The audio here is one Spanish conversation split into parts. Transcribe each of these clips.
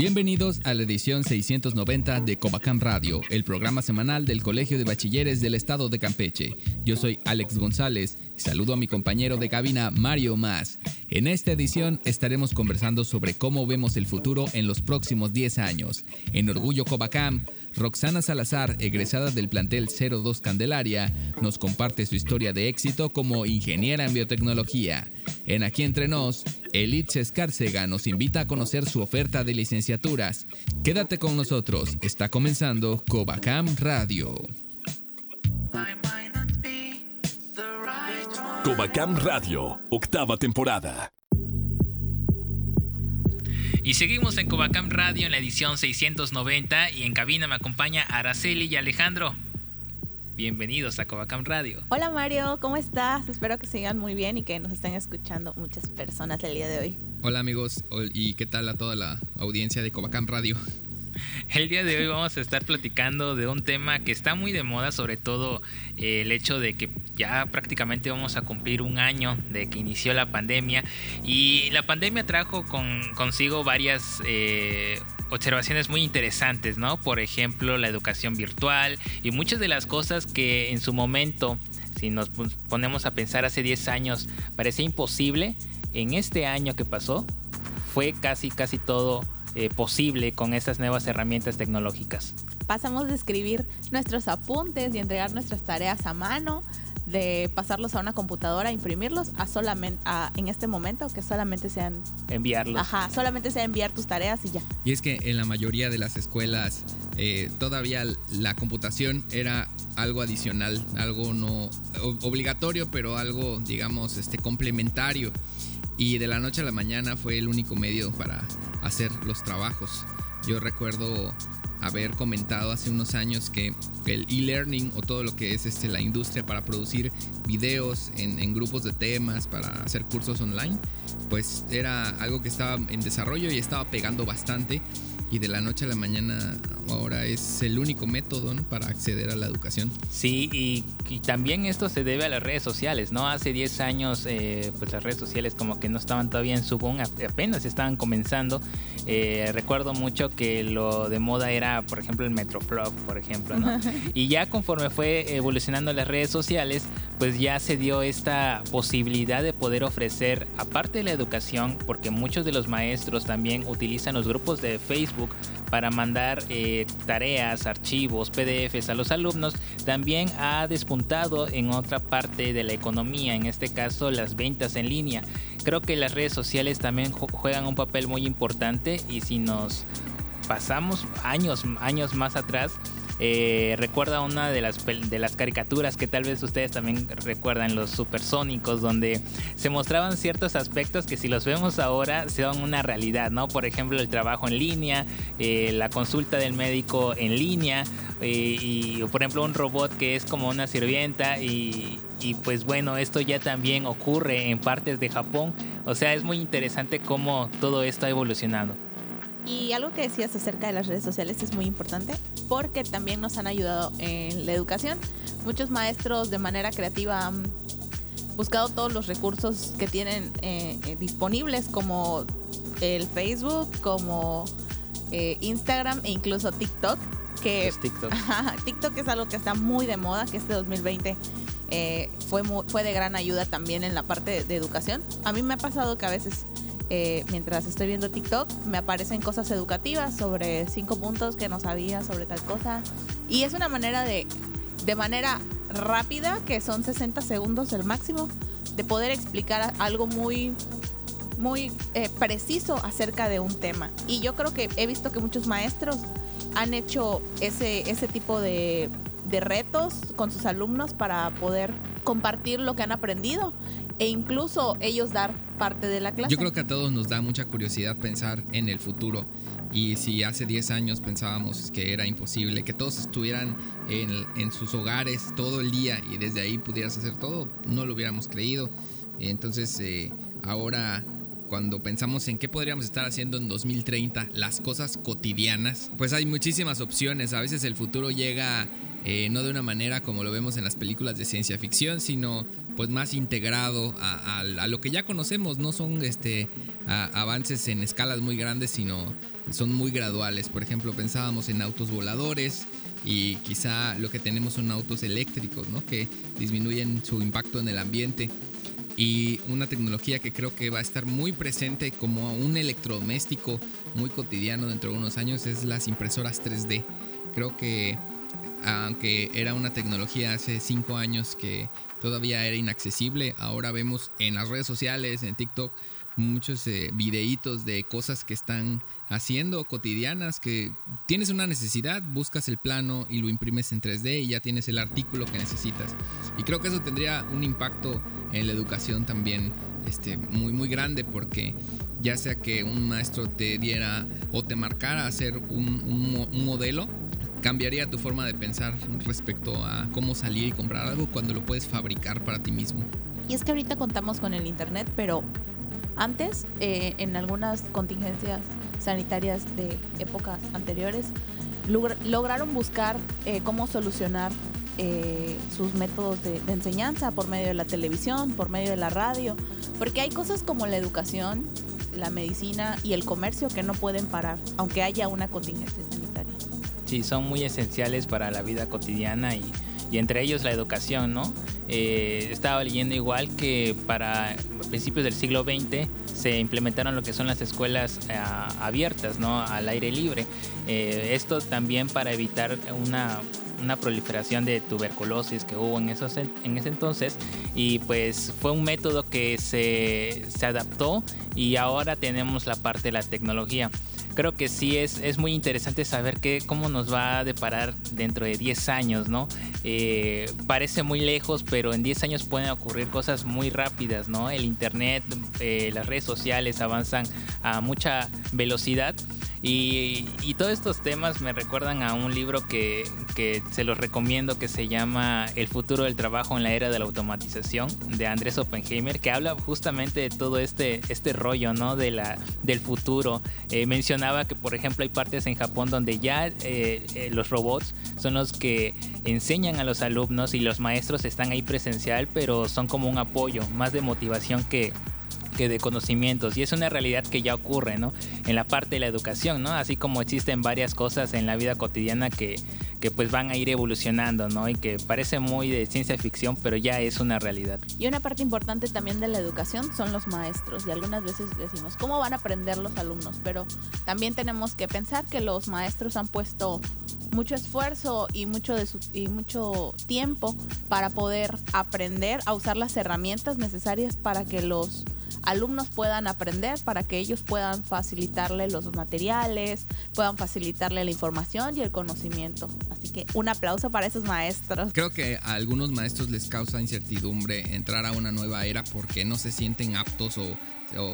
Bienvenidos a la edición 690 de Covacam Radio, el programa semanal del Colegio de Bachilleres del Estado de Campeche. Yo soy Alex González y saludo a mi compañero de cabina Mario Más. En esta edición estaremos conversando sobre cómo vemos el futuro en los próximos 10 años. En Orgullo Covacam, Roxana Salazar, egresada del plantel 02 Candelaria, nos comparte su historia de éxito como ingeniera en biotecnología. En Aquí Entre Nos, Elitz Escárcega nos invita a conocer su oferta de licenciaturas. Quédate con nosotros, está comenzando Covacam Radio. Covacam Radio, octava temporada. Y seguimos en Covacam Radio en la edición 690 y en cabina me acompaña Araceli y Alejandro. Bienvenidos a Covacam Radio. Hola Mario, ¿cómo estás? Espero que sigan muy bien y que nos estén escuchando muchas personas el día de hoy. Hola amigos, y qué tal a toda la audiencia de Covacam Radio. El día de hoy vamos a estar platicando de un tema que está muy de moda, sobre todo eh, el hecho de que ya prácticamente vamos a cumplir un año de que inició la pandemia y la pandemia trajo con, consigo varias... Eh, observaciones muy interesantes, ¿no? Por ejemplo, la educación virtual y muchas de las cosas que en su momento, si nos ponemos a pensar hace 10 años, parecía imposible, en este año que pasó, fue casi, casi todo eh, posible con estas nuevas herramientas tecnológicas. Pasamos de escribir nuestros apuntes y entregar nuestras tareas a mano, de pasarlos a una computadora, imprimirlos, a solamente en este momento que solamente sean enviarlos. Ajá, solamente sea enviar tus tareas y ya. Y es que en la mayoría de las escuelas eh, todavía la computación era algo adicional, algo no obligatorio, pero algo digamos este complementario y de la noche a la mañana fue el único medio para hacer los trabajos. Yo recuerdo haber comentado hace unos años que el e-learning o todo lo que es este, la industria para producir videos en, en, grupos de temas, para hacer cursos online, pues era algo que estaba en desarrollo y estaba pegando bastante y de la noche a la mañana ahora es el único método para acceder a la educación. Sí, y, también esto se debe a las redes sociales, ¿no? Hace 10 años, eh, pues las redes sociales como que no estaban todavía en su boom, apenas estaban comenzando. Eh, recuerdo mucho que lo de moda era, por ejemplo, el Metroflog, por ejemplo, ¿no? y ya conforme fue evolucionando las redes sociales, pues ya se dio esta posibilidad de poder ofrecer, aparte de la educación, porque muchos de los maestros también utilizan los grupos de Facebook, para mandar eh, tareas, archivos, PDFs a los alumnos, también ha despuntado en otra parte de la economía, en este caso las ventas en línea. Creo que las redes sociales también juegan un papel muy importante y si nos pasamos años, años más atrás, eh, recuerda una de las, de las caricaturas que tal vez ustedes también recuerdan, los supersónicos, donde se mostraban ciertos aspectos que si los vemos ahora son una realidad, ¿no? Por ejemplo, el trabajo en línea, eh, la consulta del médico en línea, eh, y por ejemplo un robot que es como una sirvienta y, y pues bueno, esto ya también ocurre en partes de Japón. O sea, es muy interesante cómo todo esto ha evolucionado. Y algo que decías acerca de las redes sociales es muy importante porque también nos han ayudado en la educación. Muchos maestros de manera creativa han buscado todos los recursos que tienen eh, eh, disponibles como el Facebook, como eh, Instagram e incluso TikTok. Que TikTok. TikTok es algo que está muy de moda, que este 2020 fue, fue de gran ayuda también en la parte de educación. A mí me ha pasado que a veces eh, mientras estoy viendo TikTok, me aparecen cosas educativas sobre cinco puntos que no sabía sobre tal cosa. Y es una manera de, de manera rápida, que son 60 segundos el máximo, de poder explicar algo muy muy eh, preciso acerca de un tema. Y yo creo que he visto que muchos maestros han hecho ese, ese tipo de, de retos con sus alumnos para poder compartir lo que han aprendido e incluso ellos dar parte de la clase. Yo creo que a todos nos da mucha curiosidad pensar en el futuro. Y si hace 10 años pensábamos que era imposible, que todos estuvieran en, en, sus hogares todo el día y desde ahí pudieras hacer todo, no lo hubiéramos creído. Entonces, eh, ahora cuando pensamos en qué podríamos estar haciendo en 2030, las cosas cotidianas, pues hay muchísimas opciones. A veces el futuro llega eh, no de una manera como lo vemos en las películas de ciencia ficción, sino pues más integrado a, lo que ya conocemos. No son este, avances en escalas muy grandes, sino son muy graduales. Por ejemplo, pensábamos en autos voladores y quizá lo que tenemos son autos eléctricos, ¿no? Que disminuyen su impacto en el ambiente y una tecnología que creo que va a estar muy presente como un electrodoméstico muy cotidiano dentro de unos años es las impresoras 3D. Creo que aunque era una tecnología hace cinco años que todavía era inaccesible, ahora vemos en las redes sociales, en TikTok, muchos eh, videitos de cosas que están haciendo cotidianas, que tienes una necesidad, buscas el plano y lo imprimes en 3D y ya tienes el artículo que necesitas. Y creo que eso tendría un impacto en la educación también este, muy, muy grande porque ya sea que un maestro te diera o te marcara hacer un, un modelo, cambiaría tu forma de pensar respecto a cómo salir y comprar algo cuando lo puedes fabricar para ti mismo. Y es que ahorita contamos con el Internet, pero antes, eh, en algunas contingencias sanitarias de épocas anteriores, lograron buscar eh, cómo solucionar eh, sus métodos de, enseñanza por medio de la televisión, por medio de la radio, porque hay cosas como la educación, la medicina y el comercio que no pueden parar, aunque haya una contingencia sanitaria. Sí, son muy esenciales para la vida cotidiana y, y entre ellos la educación, ¿no? Eh, estaba leyendo igual que para principios del siglo XX se implementaron lo que son las escuelas eh, abiertas, ¿no? Al aire libre. Eh, esto también para evitar una, una proliferación de tuberculosis que hubo en, esos, en ese entonces y pues fue un método que se, se adaptó y ahora tenemos la parte de la tecnología creo que sí es, es muy interesante saber qué, cómo nos va a deparar dentro de 10 años, ¿no? Eh, parece muy lejos, pero en 10 años pueden ocurrir cosas muy rápidas, ¿no? El Internet, eh, las redes sociales avanzan a mucha velocidad y, todos estos temas me recuerdan a un libro que, se los recomiendo que se llama El futuro del trabajo en la era de la automatización de Andrés Oppenheimer, que habla justamente de todo este, este rollo ¿no? de la, del futuro. Eh, mencionaba que, por ejemplo, hay partes en Japón donde ya eh, eh, los robots son los que enseñan a los alumnos y los maestros están ahí presencial, pero son como un apoyo, más de motivación de conocimientos y es una realidad que ya ocurre, ¿no? En la parte de la educación, ¿no? Así como existen varias cosas en la vida cotidiana que, que pues van a ir evolucionando, ¿no? Y que parece muy de ciencia ficción, pero ya es una realidad. Y una parte importante también de la educación son los maestros. Y algunas veces decimos, ¿cómo van a aprender los alumnos? Pero también tenemos que pensar que los maestros han puesto mucho esfuerzo y mucho, de su, y mucho tiempo para poder aprender a usar las herramientas necesarias para que los alumnos puedan aprender, para que ellos puedan facilitarle los materiales, puedan facilitarle la información y el conocimiento. Así que un aplauso para esos maestros. Creo que a algunos maestros les causa incertidumbre entrar a una nueva era porque no se sienten aptos o,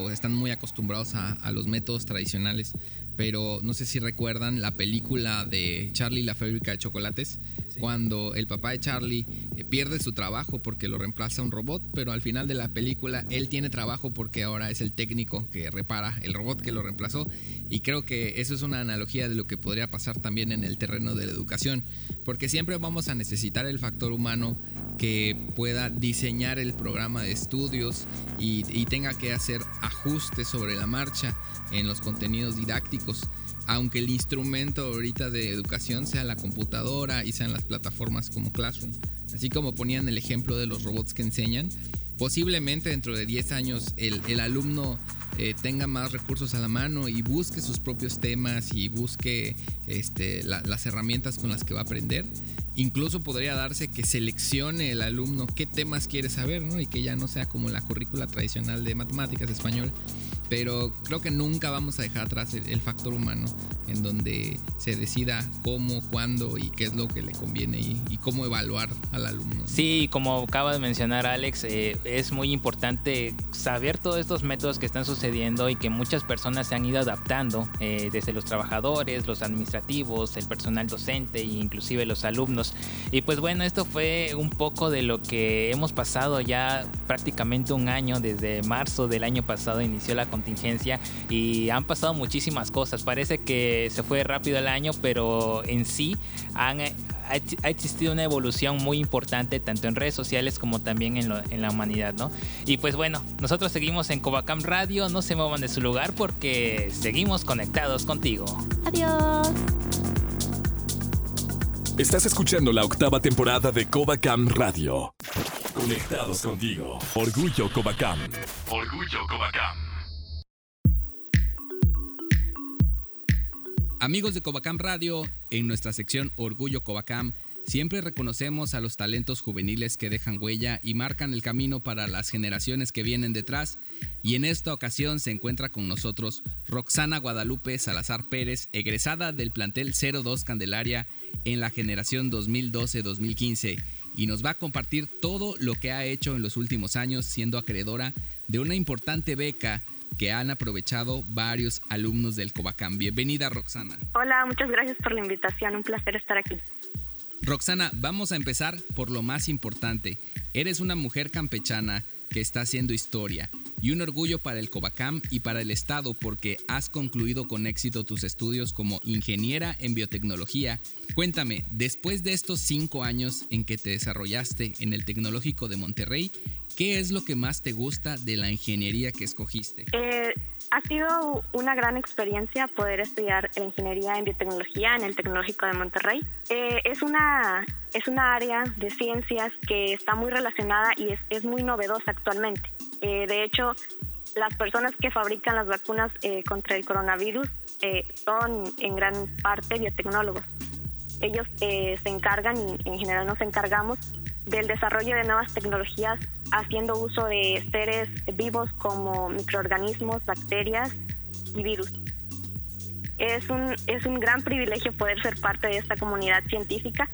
están muy acostumbrados a, a los métodos tradicionales pero no sé si recuerdan la película de Charlie la fábrica de chocolates, cuando el papá de Charlie eh, pierde su trabajo porque lo reemplaza un robot, pero al final de la película él tiene trabajo porque ahora es el técnico que repara el robot que lo reemplazó y creo que eso es una analogía de lo que podría pasar también en el terreno de la educación, porque siempre vamos a necesitar el factor humano que pueda diseñar el programa de estudios y, y tenga que hacer ajustes sobre la marcha en los contenidos didácticos. Aunque el instrumento ahorita de educación sea la computadora y sean las plataformas como Classroom. Así como ponían el ejemplo de los robots que enseñan, posiblemente dentro de 10 años el, alumno eh, tenga más recursos a la mano y busque sus propios temas y busque este, las herramientas con las que va a aprender. Incluso podría darse que seleccione el alumno qué temas quiere saber, ¿no? Y que ya no sea como la currícula tradicional de matemáticas, español, pero creo que nunca vamos a dejar atrás el, factor humano, en donde se decida cómo, cuándo y qué es lo que le conviene y, cómo evaluar al alumno. Sí, como acaba de mencionar Alex, eh, es muy importante saber todos estos métodos que están sucediendo y que muchas personas se han ido adaptando, eh, desde los trabajadores, los administrativos, el personal docente e inclusive los alumnos. Y pues bueno, esto fue un poco de lo que hemos pasado ya prácticamente un año, desde marzo del año pasado inició la contingencia y han pasado muchísimas cosas. Parece que se fue rápido el año, pero en sí han, ha existido una evolución muy importante tanto en redes sociales como también en, en, la humanidad, ¿no? Y pues bueno, nosotros seguimos en Covacam Radio, no se muevan de su lugar porque seguimos conectados contigo. Adiós. Estás escuchando la octava temporada de Covacam Radio. Conectados contigo. Orgullo Covacam. Orgullo Covacam. Amigos de Covacam Radio, en nuestra sección Orgullo Covacam, siempre reconocemos a los talentos juveniles que dejan huella y marcan el camino para las generaciones que vienen detrás. Y en esta ocasión se encuentra con nosotros Roxana Guadalupe Salazar Pérez, egresada del plantel 02 Candelaria en la generación 2012-2015 y nos va a compartir todo lo que ha hecho en los últimos años siendo acreedora de una importante beca que han aprovechado varios alumnos del Covacam. Bienvenida Roxana. Hola, muchas gracias por la invitación, un placer estar aquí. Roxana, vamos a empezar por lo más importante. Eres una mujer campechana que está haciendo historia y un orgullo para el Covacam y para el Estado porque has concluido con éxito tus estudios como ingeniera en biotecnología. Cuéntame, después de estos cinco años en que te desarrollaste en el Tecnológico de Monterrey, ¿qué es lo que más te gusta de la ingeniería que escogiste? Eh, ha sido una gran experiencia poder estudiar la ingeniería en biotecnología en el Tecnológico de Monterrey. Eh, es, una, es una área de ciencias que está muy relacionada y es, es muy novedosa actualmente. Eh, de hecho, las personas que fabrican las vacunas eh, contra el coronavirus eh, son en gran parte biotecnólogos. Ellos se encargan y en general nos encargamos del desarrollo de nuevas tecnologías haciendo uso de seres vivos como microorganismos, bacterias y virus. Es un, es un gran privilegio poder ser parte de esta comunidad científica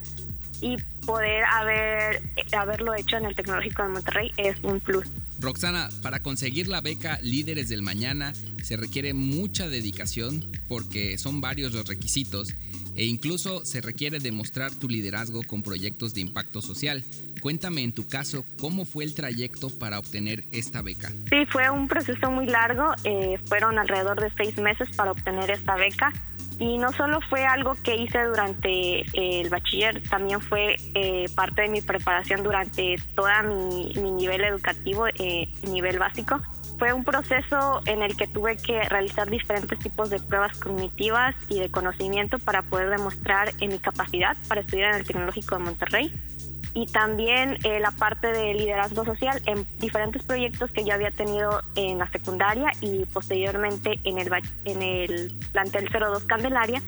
y poder haber, haberlo hecho en el Tecnológico de Monterrey es un plus. Roxana, para conseguir la beca Líderes del Mañana se requiere mucha dedicación porque son varios los requisitos e incluso se requiere demostrar tu liderazgo con proyectos de impacto social. Cuéntame en tu caso cómo fue el trayecto para obtener esta beca. Sí, fue un proceso muy largo, eh, fueron alrededor de seis meses para obtener esta beca y no solo fue algo que hice durante eh, el bachiller, también fue eh, parte de mi preparación durante todo mi, nivel educativo, eh, nivel básico. Fue un proceso en el que tuve que realizar diferentes tipos de pruebas cognitivas y de conocimiento para poder demostrar mi capacidad para estudiar en el Tecnológico de Monterrey y también eh, la parte de liderazgo social en diferentes proyectos que yo había tenido en la secundaria y posteriormente en el, en el plantel 02 Candelaria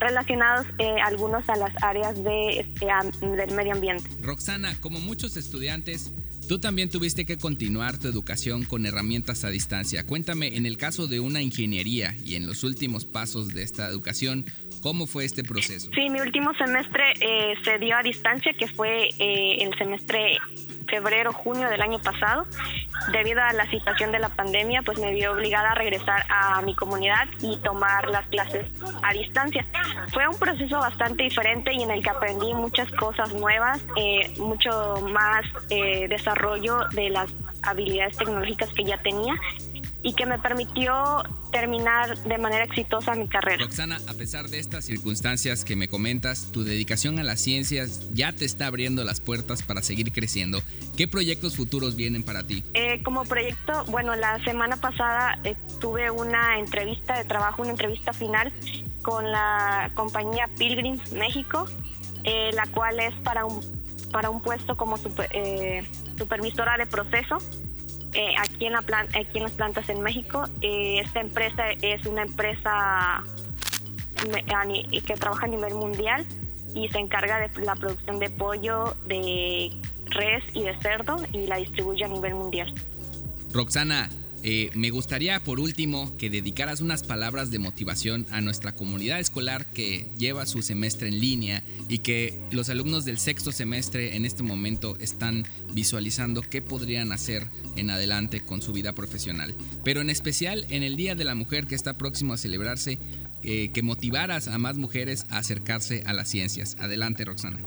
relacionados eh, algunos a las áreas de, este, del medio ambiente. Roxana, como muchos estudiantes, tú también tuviste que continuar tu educación con herramientas a distancia. Cuéntame, en el caso de una ingeniería y en los últimos pasos de esta educación, ¿Cómo fue este proceso? Sí, mi último semestre eh, se dio a distancia, que fue eh, el semestre febrero-junio del año pasado. Debido a la situación de la pandemia, pues me vi obligada a regresar a mi comunidad y tomar las clases a distancia. Fue un proceso bastante diferente y en el que aprendí muchas cosas nuevas, eh, mucho más desarrollo de las habilidades tecnológicas que ya tenía y que me permitió terminar de manera exitosa mi carrera. Roxana, a pesar de estas circunstancias que me comentas, tu dedicación a las ciencias ya te está abriendo las puertas para seguir creciendo. ¿Qué proyectos futuros vienen para ti? Eh, como proyecto, bueno, la semana pasada eh, tuve una entrevista de trabajo, una entrevista final con la compañía Pilgrims México, eh, la cual es para un, para un puesto como supervisora de proceso eh, aquí, en la aquí en las plantas en México. Eh, esta empresa es una empresa que trabaja a nivel mundial y se encarga de la producción de pollo, de res y de cerdo y la distribuye a nivel mundial. Roxana, eh, me gustaría por último que dedicaras unas palabras de motivación a nuestra comunidad escolar que lleva su semestre en línea y que los alumnos del sexto semestre en este momento están visualizando qué podrían hacer en adelante con su vida profesional. Pero en especial en el Día de la Mujer que está próximo a celebrarse, eh, que motivaras a más mujeres a acercarse a las ciencias. Adelante, Roxana.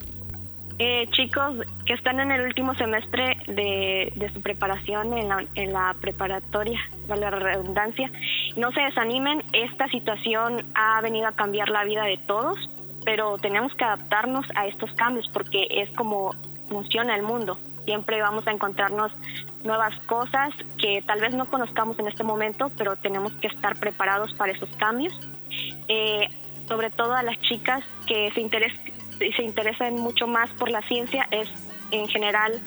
Eh, chicos que están en el último semestre de, su preparación en la, preparatoria, la redundancia, no se desanimen, esta situación ha venido a cambiar la vida de todos, pero tenemos que adaptarnos a estos cambios porque es como funciona el mundo. Siempre vamos a encontrarnos nuevas cosas que tal vez no conozcamos en este momento, pero tenemos que estar preparados para esos cambios. Eh, sobre todo a las chicas que se interesan se interesan mucho más por la ciencia es en general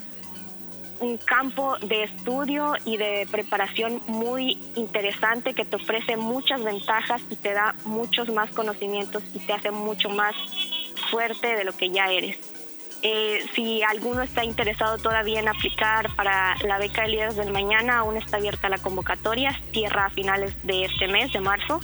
un campo de estudio y de preparación muy interesante que te ofrece muchas ventajas y te da muchos más conocimientos y te hace mucho más fuerte de lo que ya eres. Eh, si alguno está interesado todavía en aplicar para la beca de líderes del mañana, aún está abierta la convocatoria, cierra a finales de este mes, de marzo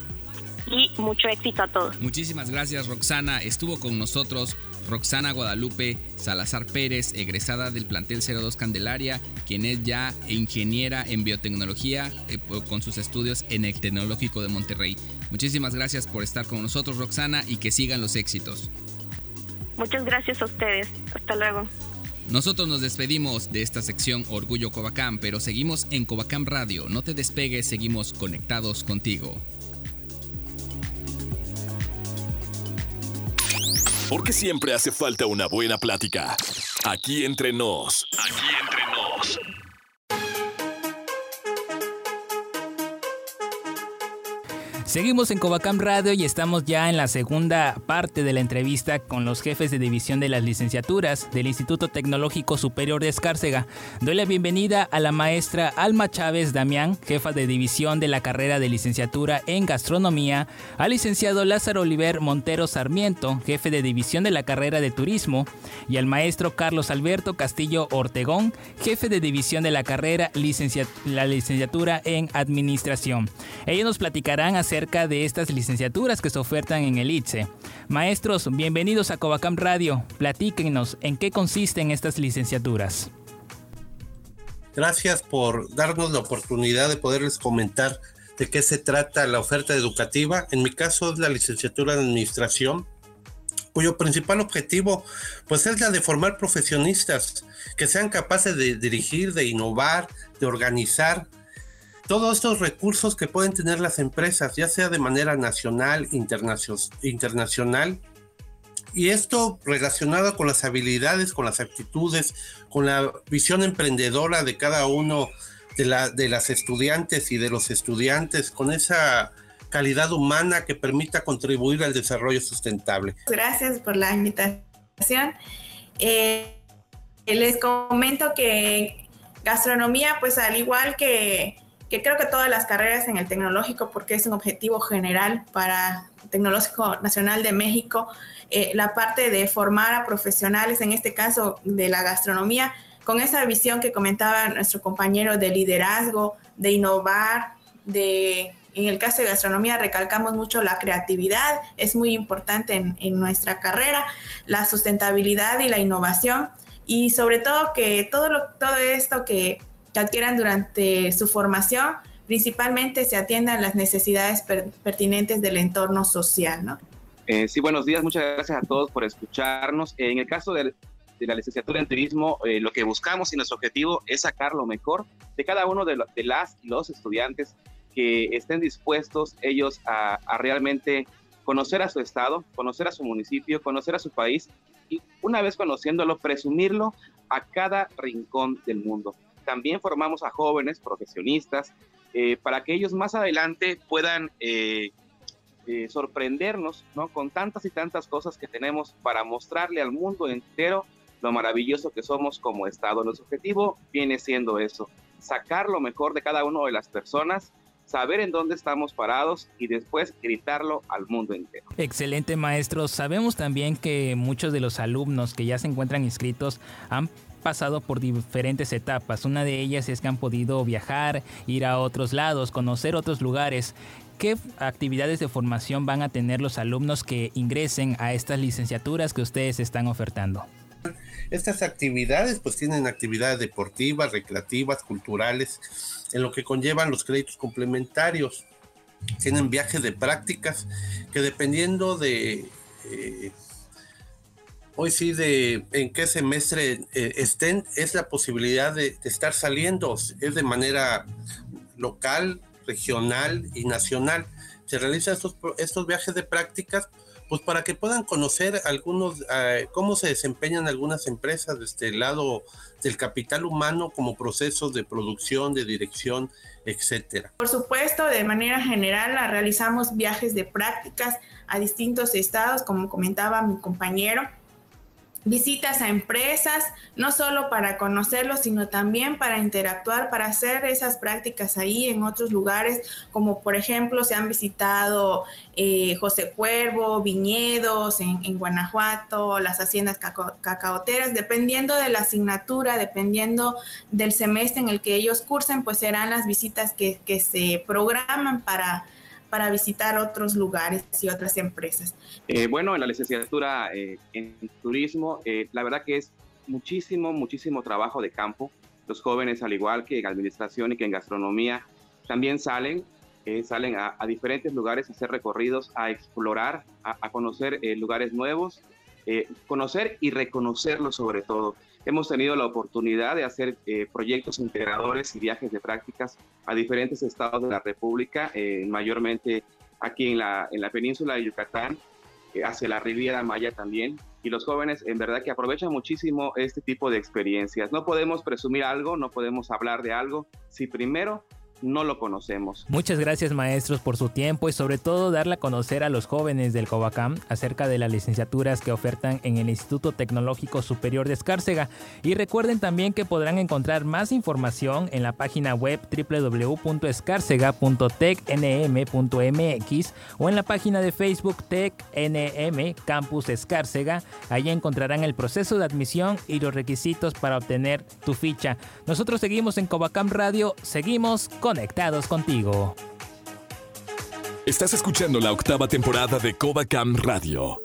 y mucho éxito a todos. Muchísimas gracias Roxana. Estuvo con nosotros Roxana Guadalupe Salazar Pérez, egresada del plantel 02 Candelaria, quien es ya ingeniera en biotecnología eh, con sus estudios en el Tecnológico de Monterrey. Muchísimas gracias por estar con nosotros Roxana y que sigan los éxitos. Muchas gracias a ustedes. Hasta luego. Nosotros nos despedimos de esta sección Orgullo Covacam, pero seguimos en Covacam Radio. No te despegues, seguimos conectados contigo. Porque siempre hace falta una buena plática. Aquí entre nos. Aquí entre Seguimos en Covacam Radio y estamos ya en la segunda parte de la entrevista con los jefes de división de las licenciaturas del Instituto Tecnológico Superior de Escárcega. Doy la bienvenida a la maestra Alma Chávez Damián, jefa de división de la carrera de licenciatura en gastronomía, al licenciado Lázaro Oliver Montero Sarmiento, jefe de división de la carrera de turismo, y al maestro Carlos Alberto Castillo Ortegón, jefe de división de la carrera la licenciatura en administración. Ellos nos platicarán acerca de estas licenciaturas que se ofertan en el ITSE. Maestros, bienvenidos a Covacam Radio. Platíquenos en qué consisten estas licenciaturas. Gracias por darnos la oportunidad de poderles comentar de qué se trata la oferta educativa. En mi caso es la licenciatura en administración, cuyo principal objetivo pues es la de formar profesionistas que sean capaces de dirigir, de innovar, de organizar todos estos recursos que pueden tener las empresas, ya sea de manera nacional, internacional, y esto relacionado con las habilidades, con las actitudes, con la visión emprendedora de cada uno de, la, las estudiantes y de los estudiantes, con esa calidad humana que permita contribuir al desarrollo sustentable. Gracias por la invitación. Eh, les comento que gastronomía, pues al igual que que creo que todas las carreras en el tecnológico, porque es un objetivo general para Tecnológico Nacional de México, eh, la parte de formar a profesionales, en este caso de la gastronomía, con esa visión que comentaba nuestro compañero de liderazgo, de innovar, de en el caso de gastronomía recalcamos mucho la creatividad, es muy importante en, en, nuestra carrera, la sustentabilidad y la innovación y sobre todo que todo, lo, todo esto que que adquieran durante su formación, principalmente se atiendan las necesidades pertinentes del entorno social, ¿no? Eh, sí, buenos días, muchas gracias a todos por escucharnos. en el caso de, la licenciatura en turismo, eh, lo que buscamos y nuestro objetivo es sacar lo mejor de cada uno de, las y los estudiantes que estén dispuestos ellos a, a realmente conocer a su estado, conocer a su municipio, conocer a su país y una vez conociéndolo, presumirlo a cada rincón del mundo también formamos a jóvenes profesionistas eh, para que ellos más adelante puedan eh, eh, sorprendernos ¿no? con tantas y tantas cosas que tenemos para mostrarle al mundo entero lo maravilloso que somos como Estado. Nuestro objetivo viene siendo eso, sacar lo mejor de cada una de las personas saber en dónde estamos parados y después gritarlo al mundo entero. Excelente maestro. Sabemos también que muchos de los alumnos que ya se encuentran inscritos han pasado por diferentes etapas. Una de ellas es que han podido viajar, ir a otros lados, conocer otros lugares. ¿Qué actividades de formación van a tener los alumnos que ingresen a estas licenciaturas que ustedes están ofertando? Estas actividades pues tienen actividades deportivas, recreativas, culturales, en lo que conllevan los créditos complementarios. Tienen viajes de prácticas que dependiendo de eh, hoy sí de en qué semestre eh, estén, es la posibilidad de, estar saliendo, es de manera local, regional y nacional. Se realizan estos, estos viajes de prácticas pues para que puedan conocer algunos, eh, cómo se desempeñan algunas empresas de este lado del capital humano como procesos de producción, de dirección, etcétera. Por supuesto, de manera general realizamos viajes de prácticas a distintos estados, como comentaba mi compañero visitas a empresas, no solo para conocerlos, sino también para interactuar, para hacer esas prácticas ahí en otros lugares, como por ejemplo se han visitado eh, José Cuervo, viñedos en, Guanajuato, las haciendas cacaoteras, dependiendo de la asignatura, dependiendo del semestre en el que ellos cursen, pues serán las visitas que, que se programan para para visitar otros lugares y otras empresas? Eh, bueno, en la licenciatura eh, en turismo, eh, la verdad que es muchísimo, muchísimo trabajo de campo. Los jóvenes, al igual que en administración y que en gastronomía, también salen, salen a, diferentes lugares a hacer recorridos, a explorar, a, a conocer lugares nuevos, conocer y reconocerlos sobre todo. Hemos tenido la oportunidad de hacer eh, proyectos integradores y viajes de prácticas a diferentes estados de la República, eh, mayormente aquí en la, en la península de Yucatán, eh, hacia la Riviera Maya también. Y los jóvenes en verdad que aprovechan muchísimo este tipo de experiencias. No podemos presumir algo, no podemos hablar de algo si primero no lo conocemos. Muchas gracias maestros por su tiempo y sobre todo darle a conocer a los jóvenes del Covacam acerca de las licenciaturas que ofertan en el Instituto Tecnológico Superior de Escárcega. Y recuerden también que podrán encontrar más información en la página web www.escárcega.tecnm.mx o en la página de Facebook TecNM Campus Escárcega. Allí encontrarán el proceso de admisión y los requisitos para obtener tu ficha. Nosotros seguimos en Covacam Radio, seguimos con conectados contigo. Estás escuchando la octava temporada de Covacam Radio.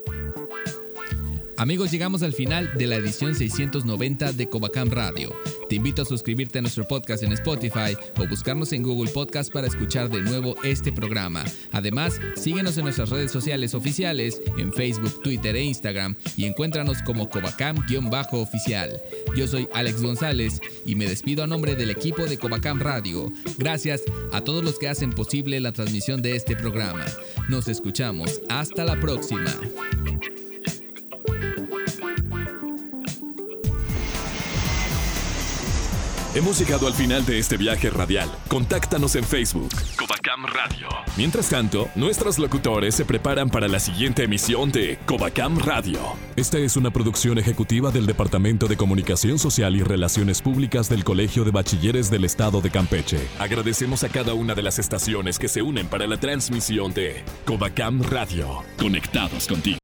Amigos, llegamos al final de la edición 690 de Covacam Radio. Te invito a suscribirte a nuestro podcast en Spotify o buscarnos en Google Podcast para escuchar de nuevo este programa. Además, síguenos en nuestras redes sociales oficiales, en Facebook, Twitter e Instagram y encuéntranos como Covacam-oficial. Yo soy Alex González y me despido a nombre del equipo de Covacam Radio. Gracias a todos los que hacen posible la transmisión de este programa. Nos escuchamos. Hasta la próxima. Hemos llegado al final de este viaje radial. Contáctanos en Facebook. Covacam Radio. Mientras tanto, nuestros locutores se preparan para la siguiente emisión de Covacam Radio. Esta es una producción ejecutiva del Departamento de Comunicación Social y Relaciones Públicas del Colegio de Bachilleres del Estado de Campeche. Agradecemos a cada una de las estaciones que se unen para la transmisión de Covacam Radio. Conectados contigo.